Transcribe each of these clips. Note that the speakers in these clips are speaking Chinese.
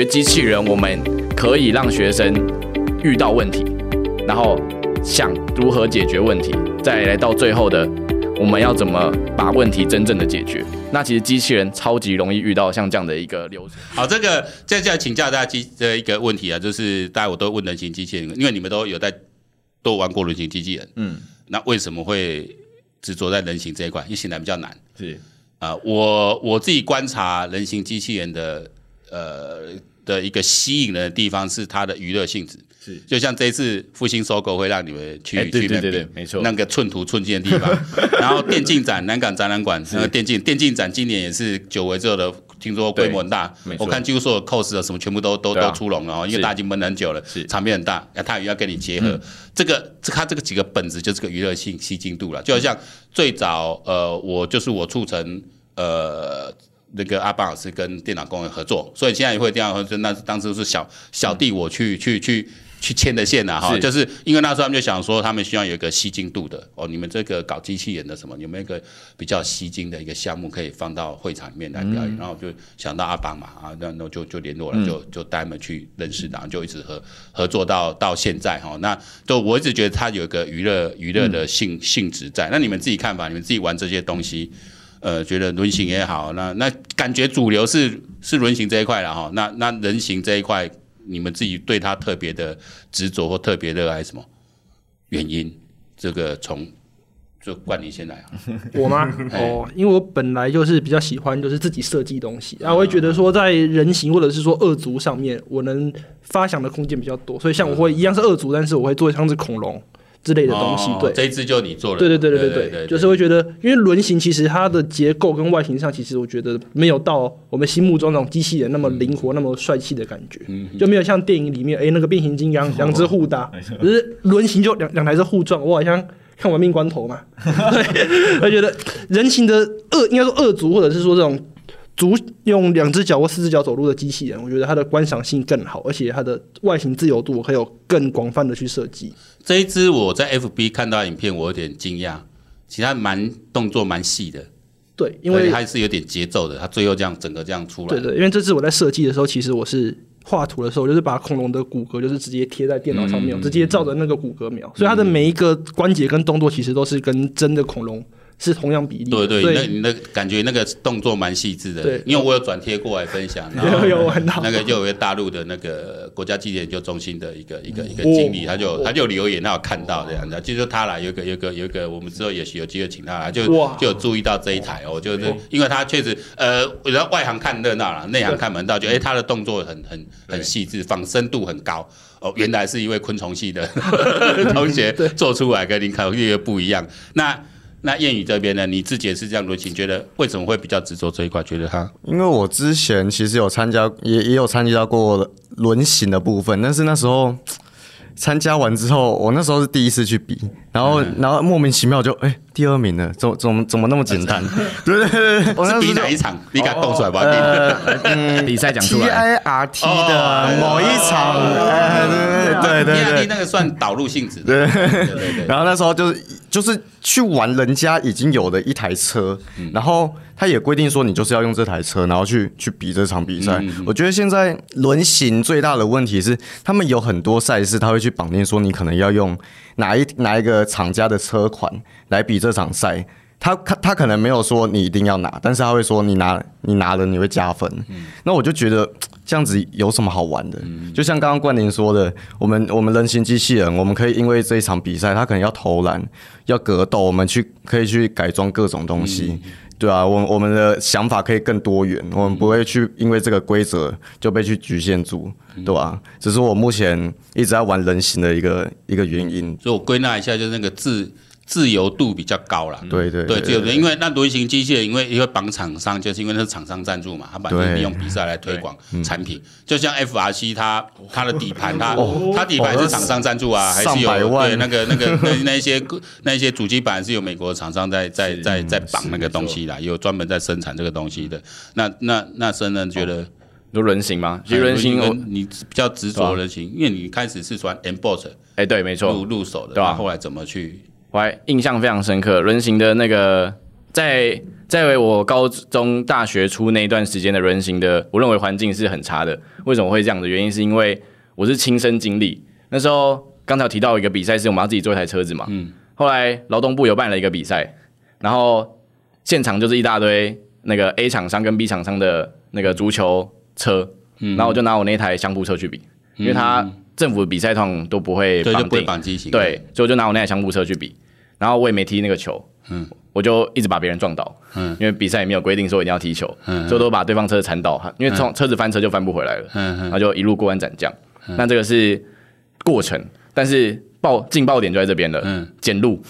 学机器人，我们可以让学生遇到问题，然后想如何解决问题，再来到最后的我们要怎么把问题真正的解决。那其实机器人超级容易遇到像这样的一个流程。好，这个接下来请教大家机的一个问题啊，就是大家我都问人形机器人，因为你们都有在都玩过人形机器人，嗯，那为什么会执着在人形这一块？因为显然比较难。是啊、呃，我我自己观察人形机器人的呃的一个吸引人的地方是它的娱乐性质。是，就像这一次复兴收购会让你们去、欸、对对对对，没错，那个寸土寸金的地方。然后电竞展，南港展览馆那个电竞电竞展今年也是久违之后的，听说规模很大。我看几乎所有 cos 的什么全部都都、啊、都出笼了哦，因为大家已经闷很久了，是场面很大。那他也要跟你结合，嗯、这个这他这个几个本质就是个娱乐性吸睛度了。就好像最早呃，我就是我促成呃那个阿邦老师跟电脑工人合作，所以现在也会电脑合作。那当时是小小弟我去、嗯、去去。去牵的线呐，哈，就是因为那时候他们就想说，他们需要有一个吸睛度的哦。你们这个搞机器人的什么，有没有一个比较吸睛的一个项目可以放到会场里面来表演？嗯、然后就想到阿邦嘛，啊，那那就就联络了，嗯、就就带他们去认识，然后就一直合合作到到现在哈。那就我一直觉得他有一个娱乐娱乐的性、嗯、性质在。那你们自己看吧，你们自己玩这些东西，呃，觉得轮形也好，那那感觉主流是是轮形这一块了哈。那那人形这一块。你们自己对它特别的执着或特别热爱什么原因？这个从就冠你先来啊，我吗？哦，因为我本来就是比较喜欢就是自己设计东西，然后我会觉得说在人形或者是说二足上面，我能发想的空间比较多，所以像我会一样是二足，但是我会做像是恐龙。之类的东西，对，这一支就你做了，对对对对对对，就是会觉得，因为轮型其实它的结构跟外形上，其实我觉得没有到我们心目中那种机器人那么灵活、那么帅气的感觉，就没有像电影里面，哎，那个变形金刚两只互打，就是轮型就两两台是互撞，我好像看玩命关头嘛，对，我觉得人形的恶应该说恶族，或者是说这种。足用两只脚或四只脚走路的机器人，我觉得它的观赏性更好，而且它的外形自由度还有更广泛的去设计。这一只我在 FB 看到影片，我有点惊讶，其他蛮动作蛮细的。对，因为它是有点节奏的，它最后这样整个这样出来。对对，因为这次我在设计的时候，其实我是画图的时候，就是把恐龙的骨骼就是直接贴在电脑上面，嗯、直接照着那个骨骼描，嗯、所以它的每一个关节跟动作其实都是跟真的恐龙。是同样比例，对对，那你的感觉那个动作蛮细致的，对，因为我有转贴过来分享，然后有玩到。那个就有一个大陆的那个国家机器研究中心的一个一个一个经理，他就他就留言，他有看到这样子，就是他来有个有个有个，我们之后也许有机会请他来，就就有注意到这一台哦，就是因为他确实呃，然后外行看热闹了，内行看门道，就哎，他的动作很很很细致，仿生度很高。哦，原来是一位昆虫系的 同学做出来，跟林考虑的不一样，那。那谚语这边呢？你自己也是这样轮形，觉得为什么会比较执着这一块？觉得他，因为我之前其实有参加，也也有参加过轮行的部分，但是那时候参加完之后，我那时候是第一次去比，然后然后莫名其妙就哎。欸第二名呢？怎怎么怎么那么简单？对对对，是比哪一场？你敢动出来吧？嗯，比赛讲出来。T I R T 的某一场，对对对 R T 那个算导入性质。对对对。然后那时候就是就是去玩人家已经有的一台车，然后他也规定说你就是要用这台车，然后去去比这场比赛。我觉得现在轮行最大的问题是，他们有很多赛事，他会去绑定说你可能要用哪一哪一个厂家的车款来比这场赛，他他他可能没有说你一定要拿，但是他会说你拿你拿了你会加分。嗯、那我就觉得这样子有什么好玩的？嗯、就像刚刚冠霖说的，我们我们人形机器人，我们可以因为这一场比赛，他可能要投篮要格斗，我们去可以去改装各种东西，嗯、对啊，我我们的想法可以更多元，我们不会去因为这个规则就被去局限住，对吧、啊？只是我目前一直在玩人形的一个一个原因。所以我归纳一下，就是那个字。自由度比较高了，对对对，自由度，因为那轮型机械，因为因为绑厂商，就是因为那是厂商赞助嘛，他把利用比赛来推广产品，就像 FRC 它它的底盘，它它底盘是厂商赞助啊，还是有对那个那个那那些那些主机板是有美国厂商在在在在绑那个东西啦，有专门在生产这个东西的。那那那深人觉得？有轮形吗？其实轮形你比较执着轮形，因为你开始是从 emboss 哎对，没错。入入手的，对吧？后来怎么去？我还印象非常深刻，轮行的那个在在我高中、大学初那一段时间的轮行的，我认为环境是很差的。为什么会这样的原因，是因为我是亲身经历。那时候刚才提到一个比赛，是我们要自己做一台车子嘛。嗯。后来劳动部有办了一个比赛，然后现场就是一大堆那个 A 厂商跟 B 厂商的那个足球车，嗯。然后我就拿我那台相扑车去比，因为他政府的比赛通常都不会绑定。绑机型，对，所以我就拿我那台相扑车去比，然后我也没踢那个球。嗯。我就一直把别人撞倒，嗯，因为比赛也没有规定说一定要踢球，嗯，所以都把对方车子铲倒，因为从车子翻车就翻不回来了，嗯，然后就一路过关斩将，那这个是过程，但是爆劲爆点就在这边了，嗯，检录，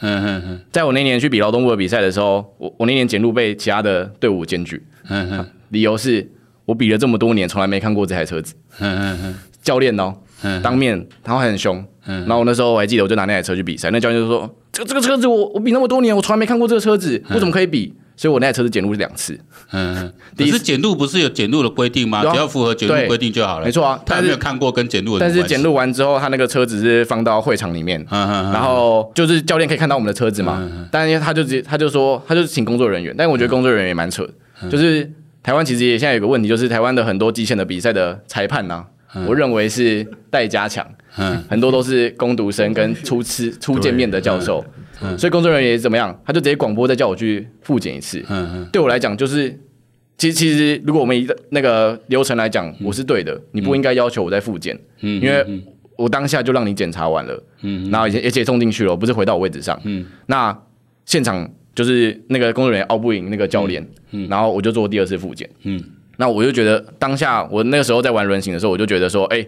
嗯嗯嗯，在我那年去比劳动部的比赛的时候，我我那年检录被其他的队伍检举，嗯嗯，理由是我比了这么多年，从来没看过这台车子，嗯嗯嗯，教练哦，当面，然后还很凶。嗯，然后我那时候我还记得，我就拿那台车去比赛，那教练就说：“这个这个车子我我比那么多年，我从来没看过这个车子，我怎么可以比？”所以，我那台车子检录是两次。嗯，可是检录不是有检录的规定吗？只要符合检录规定就好了。没错啊，他没有看过跟检录的。但是检录完之后，他那个车子是放到会场里面，然后就是教练可以看到我们的车子嘛。但是他就直接他就说，他就请工作人员，但是我觉得工作人员也蛮扯，就是台湾其实也现在有个问题，就是台湾的很多极限的比赛的裁判呢，我认为是待加强。嗯，很多都是攻读生跟初次初见面的教授，嗯，所以工作人员也怎么样，他就直接广播再叫我去复检一次。嗯嗯，对我来讲就是，其实其实如果我们以那个流程来讲，我是对的，你不应该要求我再复检，嗯，因为我当下就让你检查完了，嗯，然后而且而且送进去了，不是回到我位置上，嗯，那现场就是那个工作人员拗不赢那个教练，嗯，然后我就做第二次复检，嗯，那我就觉得当下我那个时候在玩轮型的时候，我就觉得说，哎，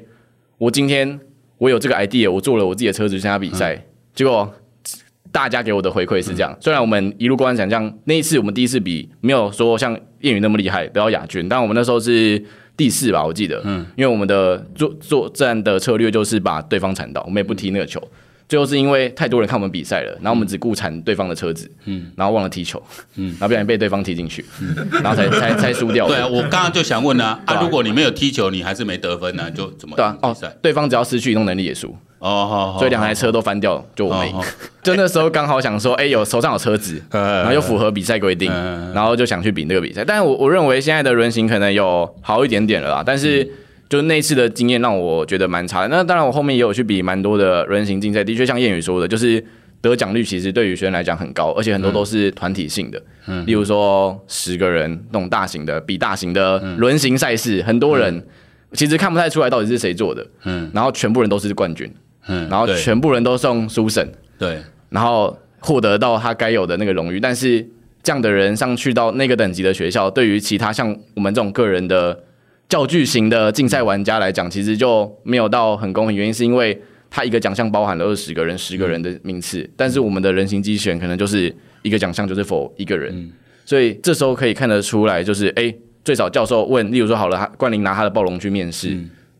我今天。我有这个 idea，我做了我自己的车子去参加比赛，嗯、结果大家给我的回馈是这样。嗯、虽然我们一路过关斩将，那一次我们第一次比没有说像谚语那么厉害得到亚军，但我们那时候是第四吧，我记得。嗯。因为我们的作作战的策略就是把对方铲倒，我们也不踢那个球。最后是因为太多人看我们比赛了，然后我们只顾缠对方的车子，嗯，然后忘了踢球，嗯，然后不小心被对方踢进去，嗯，然后才才才输掉。对啊，我刚刚就想问啊，啊，如果你没有踢球，你还是没得分呢，就怎么对啊？哦，对方只要失去移动能力也输。哦，好，所以两台车都翻掉了，就我没。就那时候刚好想说，哎，有手上有车子，然后又符合比赛规定，然后就想去比那个比赛。但是我我认为现在的轮型可能有好一点点了啦，但是。就那次的经验让我觉得蛮差的。那当然，我后面也有去比蛮多的人形竞赛，的确像谚语说的，就是得奖率其实对于学生来讲很高，而且很多都是团体性的。嗯，例如说十个人那种大型的比大型的轮型赛事，很多人其实看不太出来到底是谁做的。嗯，然后全部人都是冠军。嗯，然后全部人都送书审。对，然后获得到他该有的那个荣誉。但是这样的人上去到那个等级的学校，对于其他像我们这种个人的。较巨型的竞赛玩家来讲，其实就没有到很公平。原因是因为他一个奖项包含了二十个人、十个人的名次，但是我们的人形机器人可能就是一个奖项就是否一个人，所以这时候可以看得出来，就是哎，最少教授问，例如说好了，他冠霖拿他的暴龙去面试，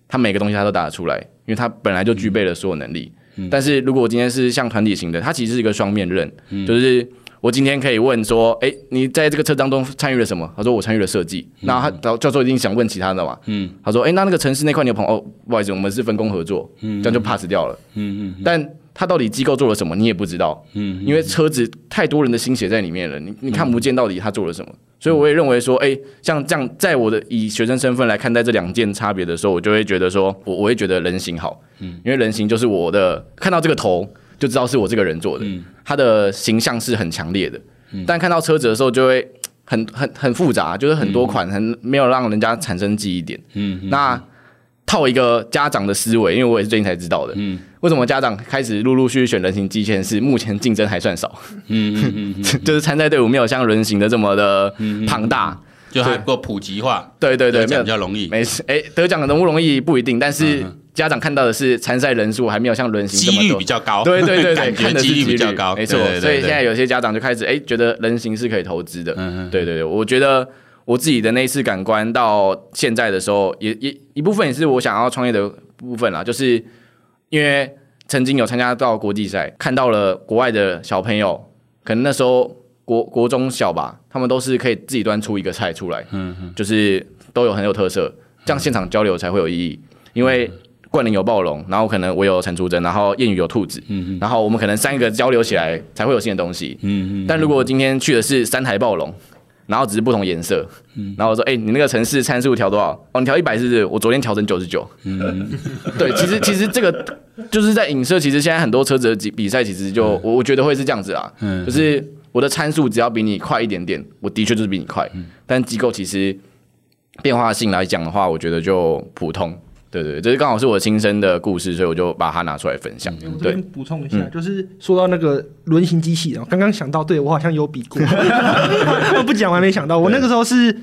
他每个东西他都答得出来，因为他本来就具备了所有能力。但是如果今天是像团体型的，他其实是一个双面刃，就是。我今天可以问说，哎，你在这个车当中参与了什么？他说我参与了设计。那他教授一定想问其他的嘛？嗯，他说，哎，那那个城市那块你有朋友？哦，不好意思，我们是分工合作，嗯，这样就 pass 掉了。嗯嗯。但他到底机构做了什么，你也不知道。嗯。因为车子太多人的心血在里面了，你你看不见到底他做了什么。所以我也认为说，哎，像这样，在我的以学生身份来看待这两件差别的时候，我就会觉得说，我我会觉得人形好。嗯。因为人形就是我的看到这个头就知道是我这个人做的，他的形象是很强烈的。但看到车子的时候，就会 很很很复杂，就是很多款，很没有让人家产生记忆点。嗯，那套一个家长的思维，因为我也是最近才知道的。嗯，为什么家长开始陆陆续续选人形机器人？是目前竞争还算少。嗯嗯嗯，就是参赛队伍没有像人形的这么的庞大，就还不够普及化。对对对，没有比较容易。没事，哎，得奖容不容易不一定，但是。家长看到的是参赛人数还没有像轮型几率比较高，对对对对，感觉几率比较高，没错。所以现在有些家长就开始哎，觉得人形是可以投资的。嗯嗯，对对对，我觉得我自己的那一次感官到现在的时候，也也一部分也是我想要创业的部分啦，就是因为曾经有参加到国际赛，看到了国外的小朋友，可能那时候国国中小吧，他们都是可以自己端出一个菜出来，嗯嗯，就是都有很有特色，这样现场交流才会有意义，因为。冠霖有暴龙，然后可能我有陈淑贞，然后谚语有兔子，嗯，然后我们可能三个交流起来才会有新的东西，嗯嗯。但如果今天去的是三台暴龙，然后只是不同颜色，嗯，然后我说，哎、欸，你那个城市参数调多少？哦，你调一百是不是？我昨天调成九十九，嗯，对，其实其实这个就是在影射，其实现在很多车子的比赛，其实就我、嗯、我觉得会是这样子啊，嗯，就是我的参数只要比你快一点点，我的确就是比你快，嗯、但机构其实变化性来讲的话，我觉得就普通。对对，这是刚好是我亲身的故事，所以我就把它拿出来分享。嗯、对，补充一下，嗯、就是说到那个轮型机器人，刚刚想到，对我好像有比过，不讲我还没想到，我那个时候是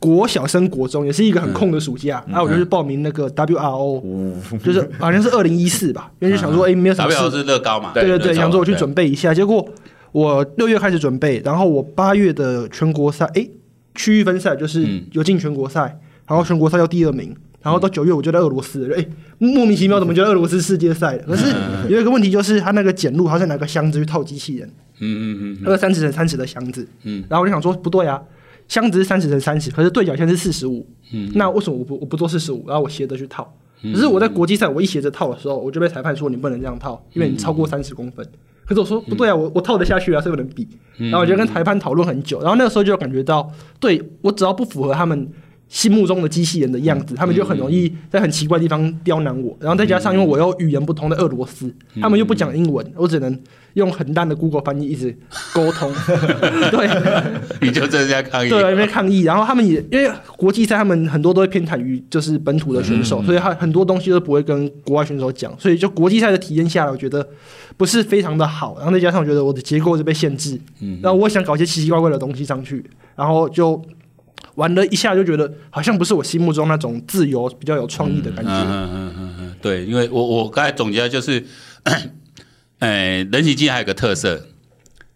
国小升国中，也是一个很空的暑假，然后、嗯。啊、我就去报名那个 WRO，、嗯、就是好像是二零一四吧，因为就想说，哎，没有什么事。WRO 是乐高嘛？对对对，想说我去准备一下，结果我六月开始准备，然后我八月的全国赛，哎，区域分赛就是有进全国赛，然后全国赛又第二名。然后到九月我就在俄罗斯，哎，莫名其妙怎么就在俄罗斯世界赛？可是有一个问题就是，他那个检录，他是拿个箱子去套机器人，嗯嗯嗯，那个三十乘三十的箱子，嗯，然后我就想说不对啊，箱子是三十乘三十，可是对角线是四十五，嗯，那为什么我不我不做四十五，然后我斜着去套？可是我在国际赛，我一斜着套的时候，我就被裁判说你不能这样套，因为你超过三十公分。可是我说不对啊，我我套得下去啊，所以不能比。然后我就跟裁判讨论很久，然后那个时候就感觉到，对我只要不符合他们。心目中的机器人的样子，他们就很容易在很奇怪的地方刁难我。然后再加上，因为我又语言不通的俄罗斯，他们又不讲英文，我只能用很烂的 Google 翻译一直沟通。对，你就在家抗议？对，因为抗议。然后他们也因为国际赛，他们很多都会偏袒于就是本土的选手，所以他很多东西都不会跟国外选手讲。所以就国际赛的体验下来，我觉得不是非常的好。然后再加上我觉得我的结构就被限制，然后我想搞一些奇奇怪怪的东西上去，然后就。玩了一下就觉得好像不是我心目中那种自由、比较有创意的感觉。嗯嗯嗯嗯，对，因为我我刚才总结的就是，哎，人形机还有个特色，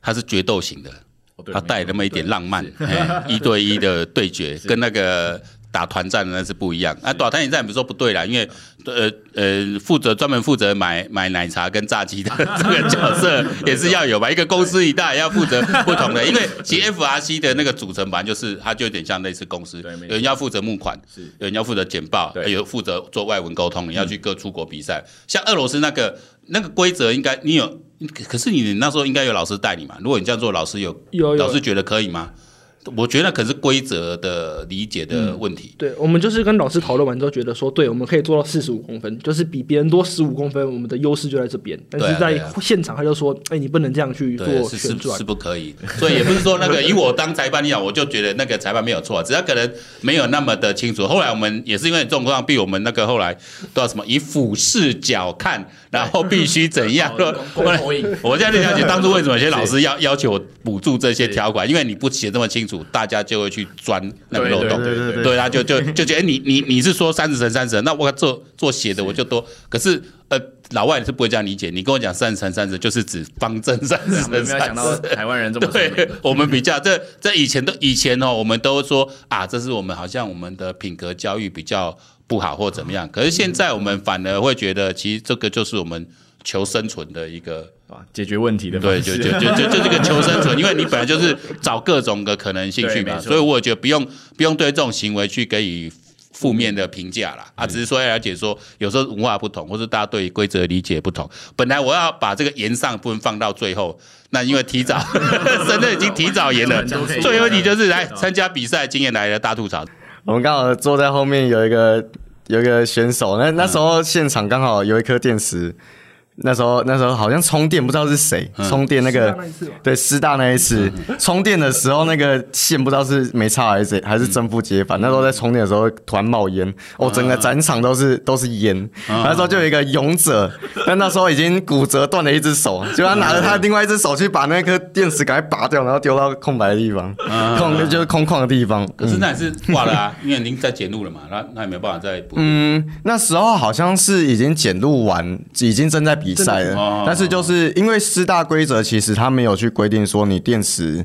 它是决斗型的，它带那么一点浪漫，一对一的对决，跟那个。打团战的那是不一样。啊，打团战不是说不对啦，因为呃呃负责专门负责买买奶茶跟炸鸡的这个角色 也是要有吧，一个公司一大也要负责不同的，因为其实 FRC 的那个组成版就是它就有点像类似公司，有人要负责募款，有人要负责简报，还有负责做外文沟通，你要去各出国比赛，像俄罗斯那个那个规则应该你有，可是你那时候应该有老师带你嘛，如果你这样做，老师有有。老师觉得可以吗？我觉得那可是规则的理解的问题。嗯、对，我们就是跟老师讨论完之后，觉得说，对，我们可以做到四十五公分，就是比别人多十五公分，我们的优势就在这边。但是在现场，他就说，哎、欸，你不能这样去做旋转，是不可以。所以也不是说那个以我当裁判你讲，我就觉得那个裁判没有错，只要可能没有那么的清楚。后来我们也是因为状况，比我们那个后来都要什么以俯视角看，然后必须怎样？我现在就了解当初为什么有些老师要要求我补助这些条款，因为你不写这么清楚。大家就会去钻那个漏洞，对，他就就就觉得你你你是说三十乘三十，那我做做写的我就多。可是呃，老外是不会这样理解。你跟我讲三十乘三十，就是指方正 三十乘三十。没有想到台湾人这么对，我们比较这这以前都以前哦，我们都说啊，这是我们好像我们的品格教育比较不好或怎么样。可是现在我们反而会觉得，其实这个就是我们求生存的一个。解决问题的对，就就就就就这个求生存，因为你本来就是找各种的可能性去嘛，所以我觉得不用不用对这种行为去给予负面的评价啦。啊，只是说要了解说，有时候文化不同，或是大家对规则理解不同。本来我要把这个延上部分放到最后，那因为提早，真的已经提早延了。最后一题就是来参加比赛经验来的大吐槽。我们刚好坐在后面有一个有一个选手，那那时候现场刚好有一颗电池。那时候，那时候好像充电，不知道是谁充电那个，对，师大那一次充电的时候，那个线不知道是没插还是还是正负接反。那时候在充电的时候突然冒烟，哦，整个展场都是都是烟。那时候就有一个勇者，但那时候已经骨折断了一只手，就他拿着他另外一只手去把那颗电池赶快拔掉，然后丢到空白的地方，空就是空旷的地方。可是那也是挂了啊，因为您在检录了嘛，那那也没办法再补。嗯，那时候好像是已经检录完，已经正在比。比赛的，但是就是因为师大规则，其实他没有去规定说你电池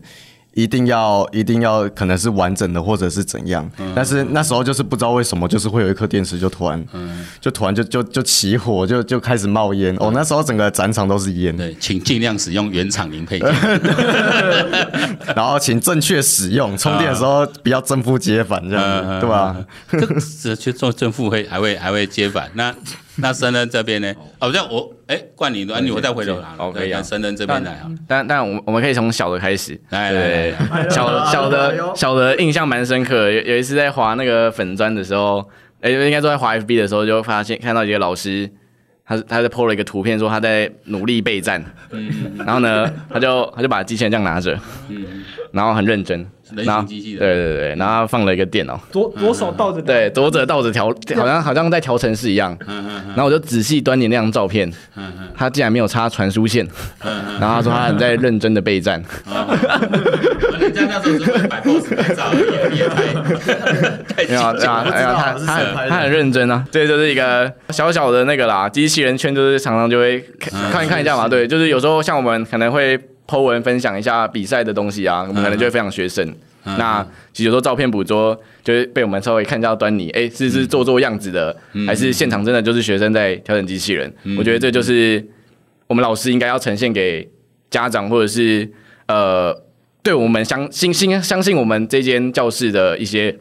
一定要一定要可能是完整的或者是怎样，嗯、但是那时候就是不知道为什么，就是会有一颗电池就突然，嗯、就突然就就就起火，就就开始冒烟。哦，那时候整个展场都是烟。对，请尽量使用原厂零配件，然后请正确使用，充电的时候不要正负接反这样子，嗯、对吧？这去做正负会还会还会接反那。那森恩这边呢？哦，这样我哎，冠你，啊，你我再回头拿。，OK 啊，深圳这边来啊。但但我我们可以从小的开始，来来来，小小的小的印象蛮深刻。有有一次在滑那个粉砖的时候，哎，应该说在滑 FB 的时候，就发现看到一个老师，他他在 po 了一个图片，说他在努力备战。嗯。然后呢，他就他就把机器人这样拿着，嗯，然后很认真。人形机器人，对对对，然后放了一个电脑，左左手倒着，对，左手倒着调，好像好像在调程式一样。然后我就仔细端点那张照片，他竟然没有插传输线，然后他说他很在认真的备战。人家那时候只会摆 pose 拍照，也太太紧张了。哎呀，他他很认真啊。对就是一个小小的那个啦，机器人圈就是常常就会看一看一下嘛。对，就是有时候像我们可能会。Po 文分享一下比赛的东西啊，我们可能就会非常学生。嗯、那其实有时候照片捕捉就会被我们稍微看到端倪，哎、欸，是是做做样子的，嗯、还是现场真的就是学生在调整机器人？嗯、我觉得这就是我们老师应该要呈现给家长或者是呃，对我们相信信相信我们这间教室的一些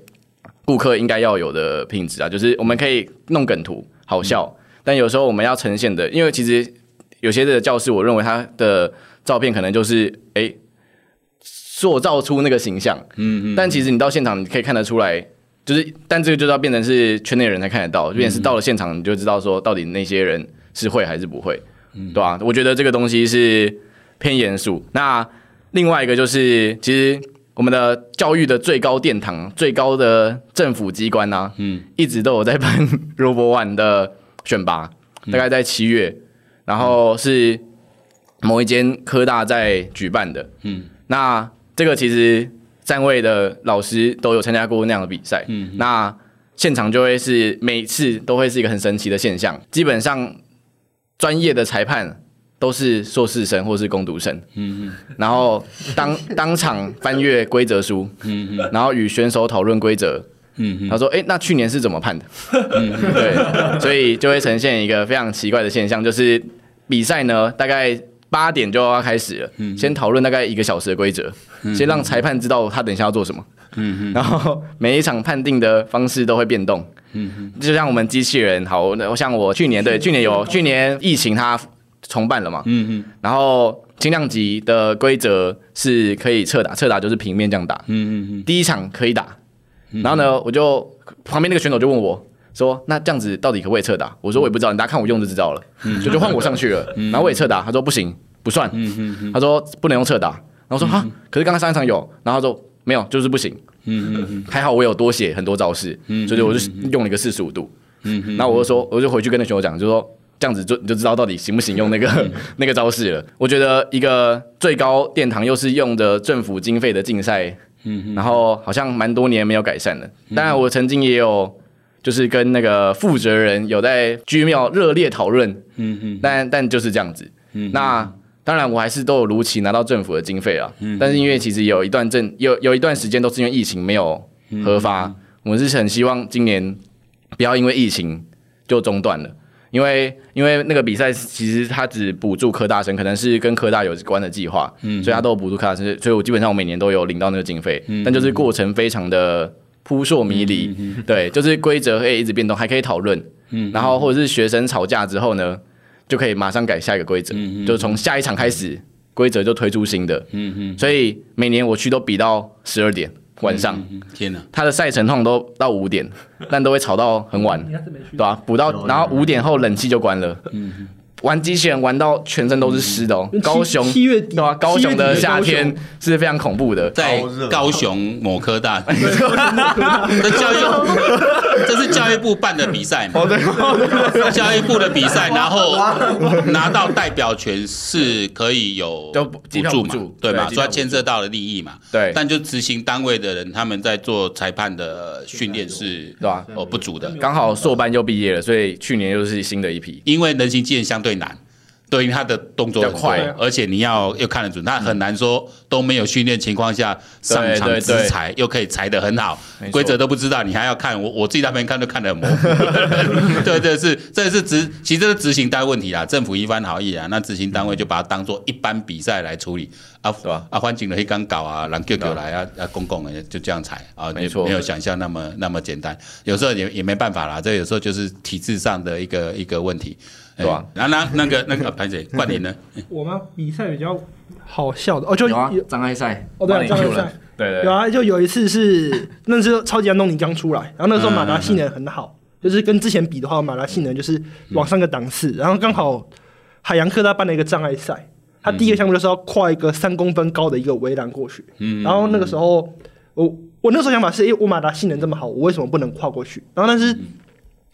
顾客应该要有的品质啊，就是我们可以弄梗图好笑，嗯、但有时候我们要呈现的，因为其实有些的教室，我认为它的。照片可能就是哎、欸，塑造出那个形象，嗯嗯，但其实你到现场你可以看得出来，就是，但这个就是要变成是圈内人才看得到，就变成是到了现场你就知道说到底那些人是会还是不会，嗯，对吧、啊？我觉得这个东西是偏严肃。那另外一个就是，其实我们的教育的最高殿堂、最高的政府机关啊，嗯，一直都有在办 ROBO ONE 的选拔，大概在七月，嗯、然后是。某一间科大在举办的，嗯，那这个其实三位的老师都有参加过那样的比赛，嗯，那现场就会是每次都会是一个很神奇的现象，基本上专业的裁判都是硕士生或是攻读生，嗯嗯，然后当当场翻阅规则书，嗯嗯，然后与选手讨论规则，嗯嗯，他说，哎，那去年是怎么判的？嗯，对，所以就会呈现一个非常奇怪的现象，就是比赛呢，大概。八点就要开始了，嗯、先讨论大概一个小时的规则，嗯、先让裁判知道他等一下要做什么，嗯嗯、然后每一场判定的方式都会变动，嗯、就像我们机器人，好，我像我去年对，去年有去年疫情它重办了嘛，嗯嗯、然后轻量级的规则是可以侧打，侧打就是平面这样打，嗯、第一场可以打，然后呢，我就旁边那个选手就问我。说那这样子到底可不可以侧打？我说我也不知道，你大家看我用就知道了。嗯，就就换我上去了，然后我也侧打。他说不行，不算。嗯嗯嗯。他说不能用侧打。然后我说哈，可是刚刚上一场有。然后他说没有，就是不行。嗯嗯嗯。还好我有多写很多招式，所以我就用了一个四十五度。嗯嗯。然后我就说，我就回去跟那选手讲，就说这样子就你就知道到底行不行用那个 那个招式了。我觉得一个最高殿堂又是用的政府经费的竞赛，嗯，然后好像蛮多年没有改善了。当然我曾经也有。就是跟那个负责人有在居庙热烈讨论，嗯嗯，但但就是这样子，嗯，那当然我还是都有如期拿到政府的经费啊，嗯，但是因为其实有一段政有有一段时间都是因为疫情没有核发，我们是很希望今年不要因为疫情就中断了，因为因为那个比赛其实它只补助科大生，可能是跟科大有关的计划，嗯，所以它都有补助科大生，所以我基本上我每年都有领到那个经费，但就是过程非常的。扑朔迷离，嗯、对，就是规则会一直变动，还可以讨论，嗯、然后或者是学生吵架之后呢，就可以马上改下一个规则，就从下一场开始，规则就推出新的，嗯、嗯所以每年我去都比到十二点晚上，嗯、天哪，他的赛程通常都到五点，但都会吵到很晚，对吧、啊？补到然后五点后冷气就关了。嗯玩机器人玩到全身都是湿的哦，高雄对吧？高雄的夏天是非常恐怖的，在高雄某科大，这教育 这是教育部办的比赛嘛？教育部的比赛，然后拿到代表权是可以有补助嘛？对嘛？所以牵涉到了利益嘛？对，但就执行单位的人他们在做裁判的训练是，对吧？哦，不足的。刚好硕班又毕业了，所以去年又是新的一批，因为人形机器人相对。难，对于他的动作很快，而且你要又看得准，他很难说都没有训练情况下上场直裁，又可以裁得很好，规则都不知道，你还要看我我自己那边看都看得很模糊。对对是，这是执，其实这是执行单位问题啊，政府一番好意啊，那执行单位就把它当做一般比赛来处理。啊，是吧？啊，环境的黑刚搞啊，蓝舅舅来啊啊，公共的就这样裁啊，没错，没有想象那么那么简单，有时候也也没办法啦，这有时候就是体制上的一个一个问题。对吧？然后那那个那个潘姐 冠霖呢？我们？比赛比较好笑的哦，就有障碍赛哦，对，障碍赛，对对，有啊，就有一次是那时候超级安东尼刚出来，然后那时候马达性能很好，就是跟之前比的话，马达性能就是往上个档次，然后刚好海洋科大办了一个障碍赛，他第一个项目就是要跨一个三公分高的一个围栏过去，嗯然后那个时候我我那时候想法是，诶，我马达性能这么好，我为什么不能跨过去？然后但是。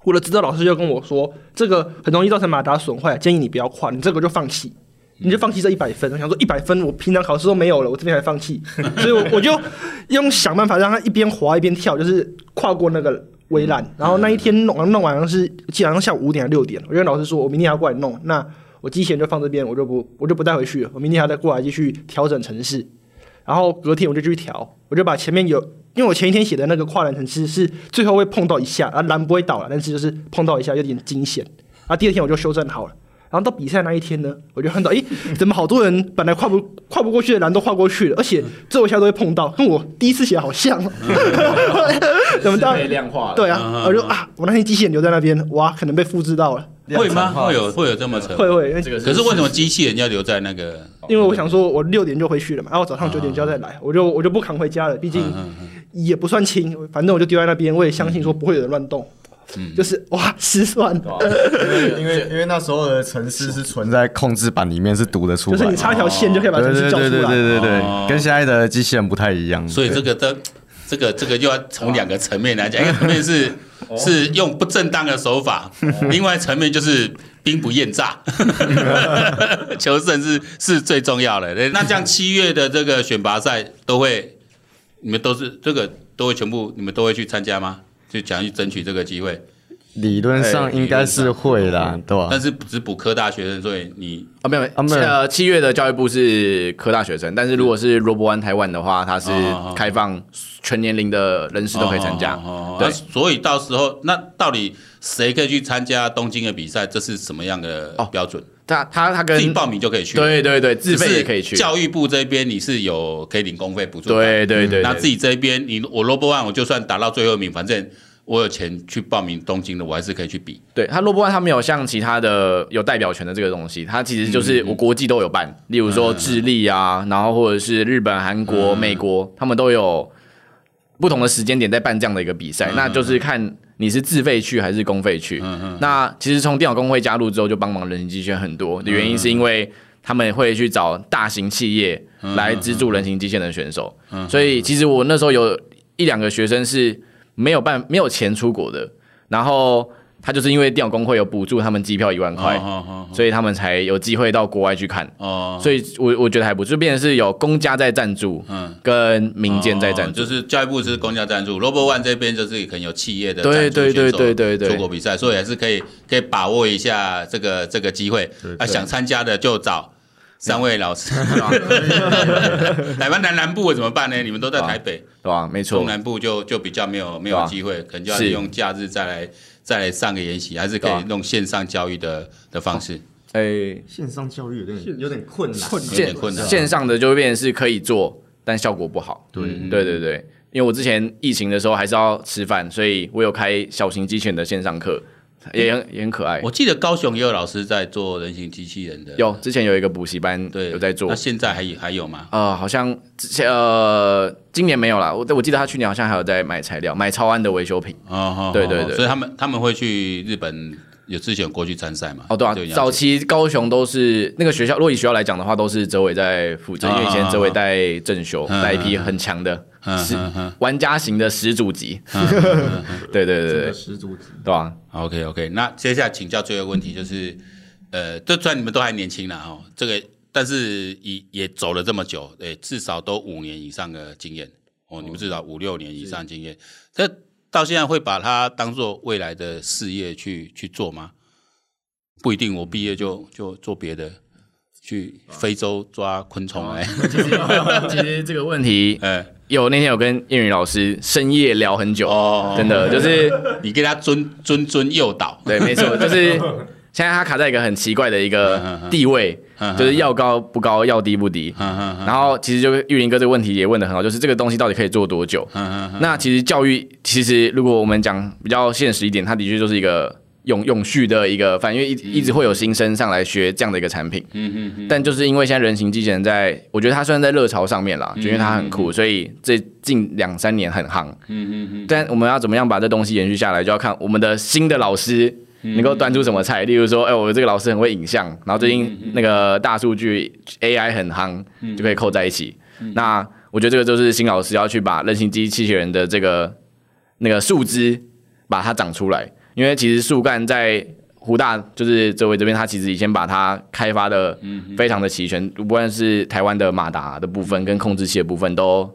我的指导老师就跟我说，这个很容易造成马达损坏，建议你不要跨，你这个就放弃，你就放弃这一百分。我想说一百分，我平常考试都没有了，我这边还放弃，所以我我就用想办法让他一边滑一边跳，就是跨过那个围栏。然后那一天弄完弄完是基本上下午五点还是六点，我跟老师说，我明天还要过来弄，那我机器人就放这边，我就不我就不带回去了，我明天还要再过来继续调整程式。然后隔天我就继续调，我就把前面有。因为我前一天写的那个跨栏程式是最后会碰到一下，啊栏不会倒了，但是就是碰到一下有点惊险。然后第二天我就修正好了，然后到比赛那一天呢，我就看到，诶，怎么好多人本来跨不跨不过去的栏都跨过去了，而且最后一下都会碰到，跟我第一次写好像。怎么到？量化了。对啊，我就啊，我那天机器人留在那边，哇，可能被复制到了。会吗？会有会有这么扯？会会，因为这个。可是为什么机器人要留在那个？因为我想说，我六点就回去了嘛，然后早上九点就要再来，我就我就不扛回家了，毕竟。也不算轻，反正我就丢在那边，我也相信说不会有人乱动，嗯、就是哇失算，因为因为那时候的程式是存在控制板里面，是读得出来，就是你插一条线就可以把程式叫出来，对对对对对对，跟现在的机器人不太一样，所以这个的这个这个又要从两个层面来讲，一个层面是是用不正当的手法，另外层面就是兵不厌诈，求胜是是最重要的。那这样七月的这个选拔赛都会。你们都是这个都会全部，你们都会去参加吗？就想去争取这个机会。理论上应该是会啦，对吧？但是只补科大学生，所以你啊没有呃七月的教育部是科大学生，但是如果是 RoboOne Taiwan 的话，它是开放全年龄的人士都可以参加。对，所以到时候那到底谁可以去参加东京的比赛？这是什么样的标准？他他他跟自己报名就可以去，对对对，自费也可以去。教育部这边你是有可以领公费补助，对对对。那自己这边你我 RoboOne 我就算打到最后一名，反正我有钱去报名东京的，我还是可以去比。对他 RoboOne 他没有像其他的有代表权的这个东西，他其实就是我国际都有办，例如说智利啊，然后或者是日本、韩国、美国，他们都有不同的时间点在办这样的一个比赛，那就是看。你是自费去还是公费去？嗯嗯。那其实从电脑工会加入之后，就帮忙人形机器人很多的原因，是因为他们会去找大型企业来资助人形机器人的选手。嗯。所以其实我那时候有一两个学生是没有办没有钱出国的，然后。他就是因为电脑公会有补助他们机票一万块，哦哦哦、所以他们才有机会到国外去看。哦，所以我我觉得还不错，就变成是有公家在赞助，嗯，跟民间在赞助，就是教育部是公家赞助，RoboOne 这边就是可能有企业的对对对对对对出国比赛，所以还是可以可以把握一下这个这个机会。啊，想参加的就找三位老师。台湾南南部怎么办呢？你们都在台北，对吧？没错，东南部就就比较没有没有机会，可能就要利用假日再来。再来上个研习，还是可以用线上教育的的方式。哎，线上教育有点有点困难，有点困难。线上的就会变成是可以做，但效果不好。对对对对，因为我之前疫情的时候还是要吃饭，所以我有开小型机器人的线上课。也很也很可爱。我记得高雄也有老师在做人形机器人的，有之前有一个补习班，对，有在做。那现在还有还有吗？呃，好像之前呃今年没有了。我我记得他去年好像还有在买材料，买超安的维修品。哦，对对对。所以他们他们会去日本，有之前有过去参赛嘛？哦，对啊，早期高雄都是那个学校，若以学校来讲的话，都是哲伟在负责，因为以前哲伟带正修，带一批很强的。是玩家型的始祖级，对对对对，始祖级，对吧？OK OK，那接下来请教最后一个问题就是，呃，就算你们都还年轻了哦，这个但是也也走了这么久，诶，至少都五年以上的经验。哦，你们至少五六年以上经验，这到现在会把它当做未来的事业去去做吗？不一定我毕业就就做别的，去非洲抓昆虫哎。其实其实这个问题，哎，有那天有跟英语老师深夜聊很久，哦，真的就是你跟他尊尊尊诱导，对，没错，就是现在他卡在一个很奇怪的一个地位，就是要高不高，要低不低。然后其实就玉林哥这个问题也问的很好，就是这个东西到底可以做多久？那其实教育其实如果我们讲比较现实一点，它的确就是一个。永永续的一个，反正因为一一直会有新生上来学这样的一个产品，嗯嗯嗯。但就是因为现在人形机器人在，我觉得它虽然在热潮上面啦，就因为它很酷，所以这近两三年很夯，嗯嗯嗯。但我们要怎么样把这东西延续下来，就要看我们的新的老师能够端出什么菜。例如说，哎，我这个老师很会影像，然后最近那个大数据 AI 很夯，就可以扣在一起。那我觉得这个就是新老师要去把人形机器人的这个那个树枝把它长出来。因为其实树干在湖大，就是周围这边，它其实以前把它开发的非常的齐全，不管是台湾的马达的部分跟控制器的部分，都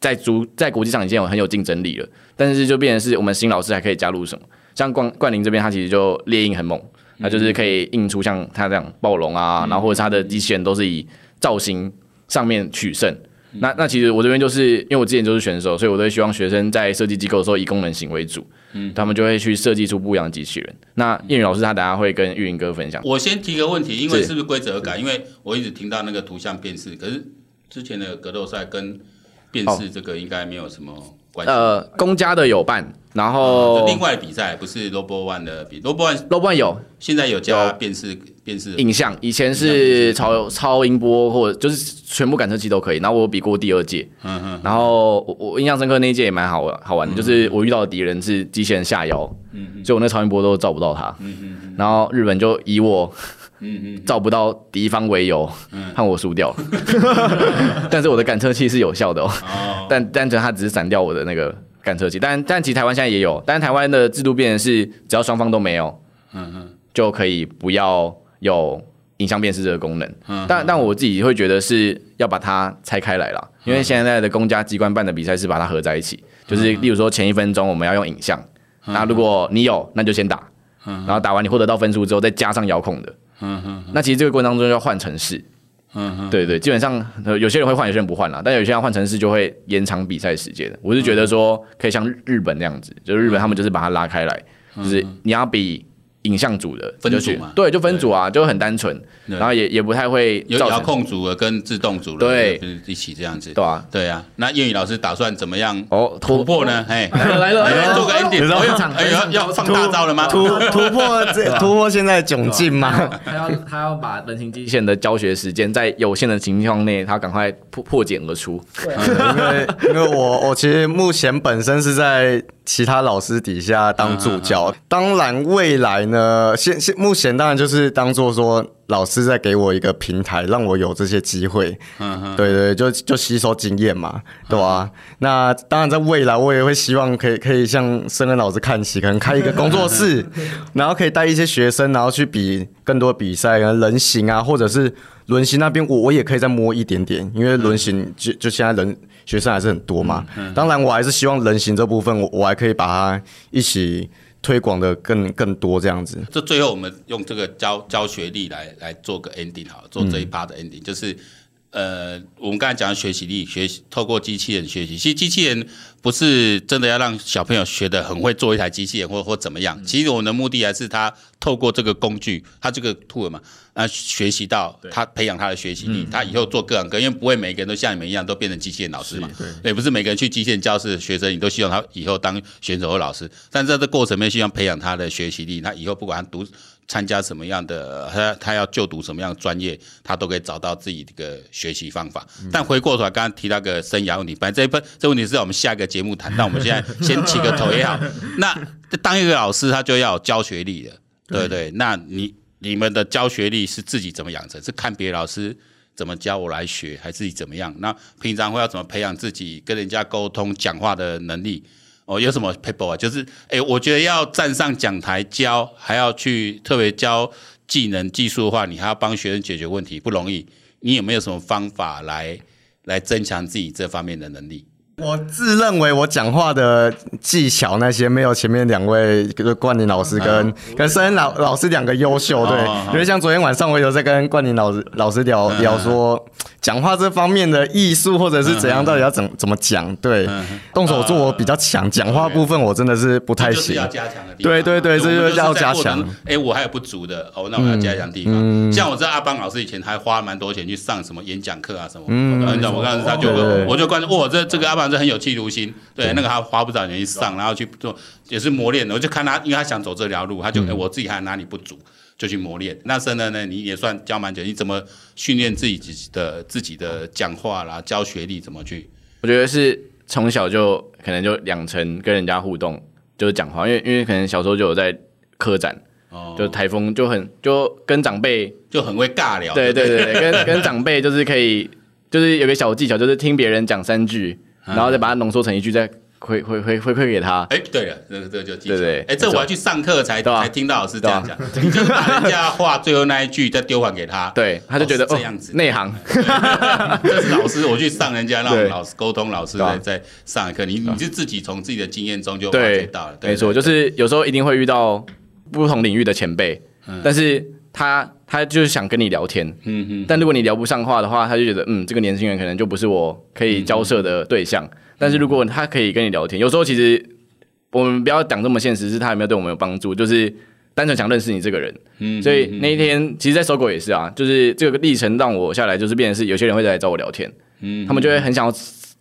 在足在国际上已经有很有竞争力了。但是就变成是我们新老师还可以加入什么？像冠冠霖这边，它其实就猎鹰很猛，它就是可以印出像它这样暴龙啊，然后或者它的机器人都是以造型上面取胜。那那其实我这边就是因为我之前就是选手，所以我都会希望学生在设计机构的时候以功能型为主，嗯，他们就会去设计出不一样的机器人。那叶云老师他等下会跟玉云哥分享。我先提个问题，因为是不是规则改？因为我一直听到那个图像辨识，可是之前的格斗赛跟辨识这个应该没有什么关系。呃，公家的有办。然后另外比赛不是 Robo One 的比 Robo One，Robo One 有，现在有加辨识辨识影像，以前是超超音波或者就是全部感测器都可以。然后我比过第二届，嗯嗯，然后我我印象深刻那一届也蛮好玩好玩的，就是我遇到的敌人是机器人下腰，嗯嗯，所以我那超音波都照不到他，嗯嗯，然后日本就以我嗯嗯照不到敌方为由，判我输掉，但是我的感测器是有效的哦，但单纯它只是闪掉我的那个。感测器，但但其实台湾现在也有，但是台湾的制度变成是，只要双方都没有，嗯嗯，就可以不要有影像辨识这个功能。嗯，但但我自己会觉得是要把它拆开来了，因为现在的公家机关办的比赛是把它合在一起，就是例如说前一分钟我们要用影像，那如果你有，那就先打，然后打完你获得到分数之后再加上遥控的，嗯哼，那其实这个过程当中要换城市。嗯，对对，基本上有些人会换，有些人不换啦。但有些人换城市就会延长比赛时间。我是觉得说，可以像日本那样子，就是日本他们就是把它拉开来，就是你要比。影像组的分组嘛，对，就分组啊，就很单纯，然后也也不太会有遥控组的跟自动组的，对，一起这样子，对啊，对啊。那英语老师打算怎么样哦突破呢？哎，来了，来做个 ending，要要放大招了吗？突突破这突破现在窘境吗？他要他要把人形机器人的教学时间在有限的情况内，他赶快破破茧而出。因为因为我我其实目前本身是在。其他老师底下当助教，当然未来呢，现现目前当然就是当做说老师在给我一个平台，让我有这些机会，嗯对对，就就吸收经验嘛，对吧？那当然在未来我也会希望可以可以向申恩老师看齐，可能开一个工作室，然后可以带一些学生，然后去比更多比赛，人形啊，或者是轮型那边，我我也可以再摸一点点，因为轮型就就现在人。学生还是很多嘛，当然我还是希望人形这部分，我我还可以把它一起推广的更更多这样子。这最后我们用这个教教学力来来做个 ending 好，做这一 part 的 ending，就是呃，我们刚才讲的学习力，学习透过机器人学习，其实机器人。不是真的要让小朋友学的很会做一台机器人，或或怎么样。其实我们的目的还是他透过这个工具，他这个 tool 嘛，啊，学习到他培养他的学习力，他以后做各行各业，因为不会每个人都像你们一样都变成机器人老师嘛。对，也不是每个人去机器人教室学生，你都希望他以后当选手或老师。但在这过程里面，希望培养他的学习力，他以后不管他读参加什么样的，他他要就读什么样的专业，他都可以找到自己的一个学习方法。但回过头来，刚刚提到个生涯问题，反正这一份这问题是我们下一个。节目谈，那我们现在先起个头也好。那当一个老师，他就要有教学力的，对不对？那你你们的教学力是自己怎么养成？是看别的老师怎么教我来学，还是自己怎么样？那平常会要怎么培养自己跟人家沟通、讲话的能力？哦，有什么 paper 啊？就是，哎，我觉得要站上讲台教，还要去特别教技能、技术的话，你还要帮学生解决问题，不容易。你有没有什么方法来来增强自己这方面的能力？我自认为我讲话的技巧那些没有前面两位，就是冠霖老师跟、嗯、跟申恩老老师两个优秀，对，哦、因为像昨天晚上我有在跟冠霖老师老师聊、嗯、聊说。讲话这方面的艺术或者是怎样，到底要怎怎么讲？对，动手做我比较强，讲话部分我真的是不太行。要加强的地方。对对对，这就是要加强。哎，我还有不足的哦，那我要加强地方。像我知道阿邦老师以前还花蛮多钱去上什么演讲课啊什么。嗯，你知道我刚才他就我就关注，哇，这这个阿邦是很有企图心。对，那个他花不少钱去上，然后去做也是磨练的。我就看他，因为他想走这条路，他就哎，我自己还哪里不足。就去磨练。那申恩呢？你也算教蛮久，你怎么训练自己的自己的讲话啦？教学历怎么去？我觉得是从小就可能就养成跟人家互动，就是讲话。因为因为可能小时候就有在科展，哦，就台风就很就跟长辈就很会尬聊。对对对，跟跟长辈就是可以，就是有个小技巧，就是听别人讲三句，然后再把它浓缩成一句再。回回回回馈给他。哎，对了，这个这个就记住。哎，这我要去上课才才听到老师这样讲。你就把人家话最后那一句再丢还给他，对，他就觉得这样子内行。这是老师，我去上人家让老师沟通，老师在在上一课，你你是自己从自己的经验中就发觉到了。没错，就是有时候一定会遇到不同领域的前辈，但是他他就是想跟你聊天，嗯嗯，但如果你聊不上话的话，他就觉得嗯，这个年轻人可能就不是我可以交涉的对象。但是如果他可以跟你聊天，有时候其实我们不要讲这么现实，是他有没有对我们有帮助，就是单纯想认识你这个人。嗯，所以那一天，其实，在搜狗也是啊，就是这个历程让我下来，就是变成是有些人会来找我聊天，嗯，他们就会很想要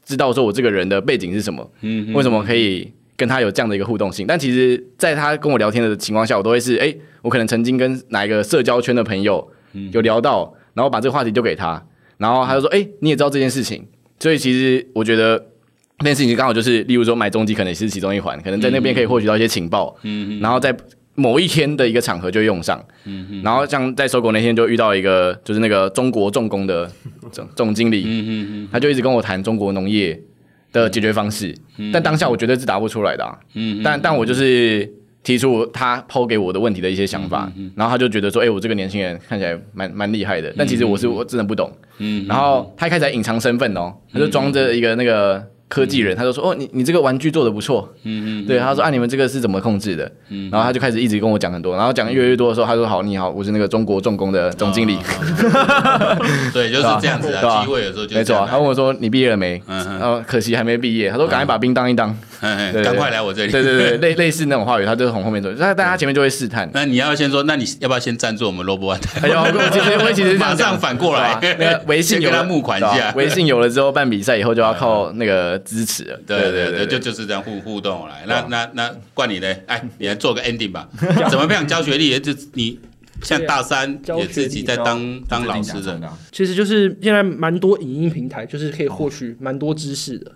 知道说我这个人的背景是什么，嗯，为什么可以跟他有这样的一个互动性。但其实，在他跟我聊天的情况下，我都会是，哎，我可能曾经跟哪一个社交圈的朋友有聊到，然后把这个话题丢给他，然后他就说，哎，你也知道这件事情，所以其实我觉得。这件事情刚好就是，例如说买中机可能也是其中一环，可能在那边可以获取到一些情报，嗯，然后在某一天的一个场合就用上，嗯，然后像在搜狗那天就遇到一个就是那个中国重工的总总经理，嗯嗯，他就一直跟我谈中国农业的解决方式，但当下我绝对是答不出来的，啊，嗯，但但我就是提出他抛给我的问题的一些想法，然后他就觉得说，哎，我这个年轻人看起来蛮蛮厉害的，但其实我是我真的不懂，嗯，然后他一开始还隐藏身份哦，他就装着一个那个。科技人，他就说：“哦，你你这个玩具做的不错。”嗯嗯，对，他说：“啊，你们这个是怎么控制的？”嗯，然后他就开始一直跟我讲很多，然后讲越来越多的时候，他说：“好，你好，我是那个中国重工的总经理。”对，就是这样子啊，机会有时候就没错。他问我说：“你毕业了没？”嗯，然后可惜还没毕业。他说：“赶快把兵当一当，赶快来我这里。”对对对，类类似那种话语，他就是从后面走。但但他前面就会试探。那你要先说，那你要不要先赞助我们 Robo One？哎呦，我其实我其实马上反过来，那个微信有了募款一下，微信有了之后办比赛以后就要靠那个支持了。对。对对对，就就是这样互互动来。那那那冠你呢？哎，你来做个 ending 吧。怎么培养教学历？就你像大三也自己在当当老师的。其实就是现在蛮多影音平台，就是可以获取蛮多知识的。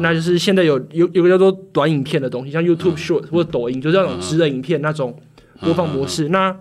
那就是现在有有有个叫做短影片的东西，像 YouTube Short 或者抖音，就是那种直的影片那种播放模式。那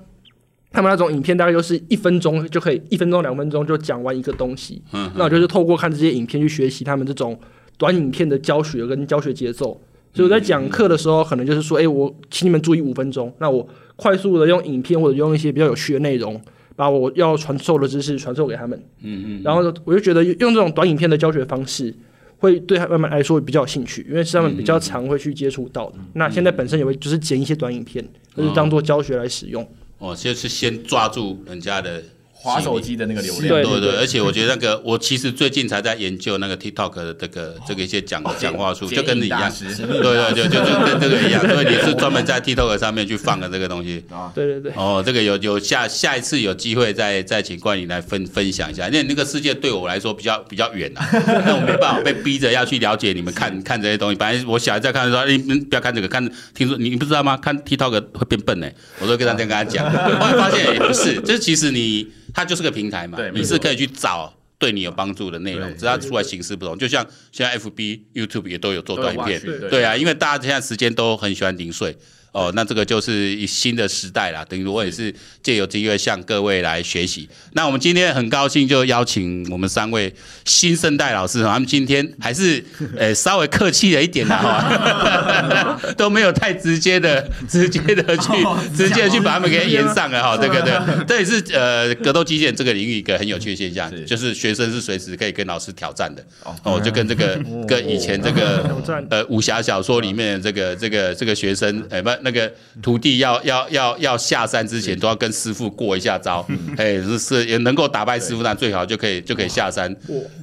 他们那种影片大概就是一分钟就可以，一分钟两分钟就讲完一个东西。那我就是透过看这些影片去学习他们这种。短影片的教学跟教学节奏，所以我在讲课的时候，可能就是说，哎，我请你们注意五分钟，那我快速的用影片或者用一些比较有趣的内容，把我要传授的知识传授给他们。嗯嗯。然后我就觉得用这种短影片的教学方式，会对他们来说比较有兴趣，因为是他们比较常会去接触到的。那现在本身也会就是剪一些短影片，就是当做教学来使用。哦，就是先抓住人家的。滑手机的那个流量，对对对，而且我觉得那个，我其实最近才在研究那个 TikTok 的这个这个一些讲讲话术，就跟你一样，对对对，就就跟这个一样，因为你是专门在 TikTok 上面去放的这个东西，对对对，哦，这个有有下下一次有机会再再请冠宇来分分享一下，因为那个世界对我来说比较比较远啊，那我没办法被逼着要去了解你们看看这些东西，本来我小孩在看的时候，你们不要看这个，看听说你不知道吗？看 TikTok 会变笨呢，我都跟他这样跟他讲，后来发现也不是，就是其实你。它就是个平台嘛，你是可以去找对你有帮助的内容，只要出来形式不同。就像现在 FB、YouTube 也都有做短影片，对啊，因为大家现在时间都很喜欢零碎，哦，那这个就是一新的时代啦。等于我也是借由机会向各位来学习。那我们今天很高兴就邀请我们三位新生代老师，他们今天还是呃稍微客气了一点的 哈，都没有太直接的、直接的去、直接的去把他们给炎上了哈。这个对，这也是呃格斗机械这个领域一个很有趣的现象，就是学生是随时可以跟老师挑战的哦，就跟这个跟以前这个呃武侠小说里面的这个这个这个学生哎不。那个徒弟要要要要下山之前，都要跟师傅过一下招，哎，是是也能够打败师傅，那最好就可以就可以下山。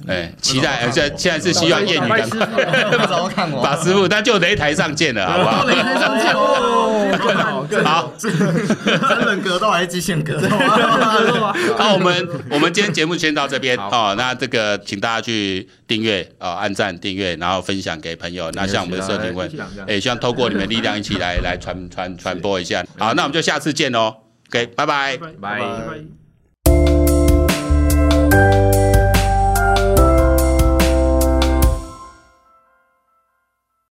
哎，期待现在现在是希望谚语赶快把师傅，那就擂台上见了，好不好？擂台上见哦，好，真人格斗还是极限格斗？那我们我们今天节目先到这边哦，那这个请大家去订阅啊，按赞订阅，然后分享给朋友。那像我们的社群会，哎，希望透过你们力量一起来来传。传传传播一下，好，那我们就下次见喽。OK，拜拜，拜拜。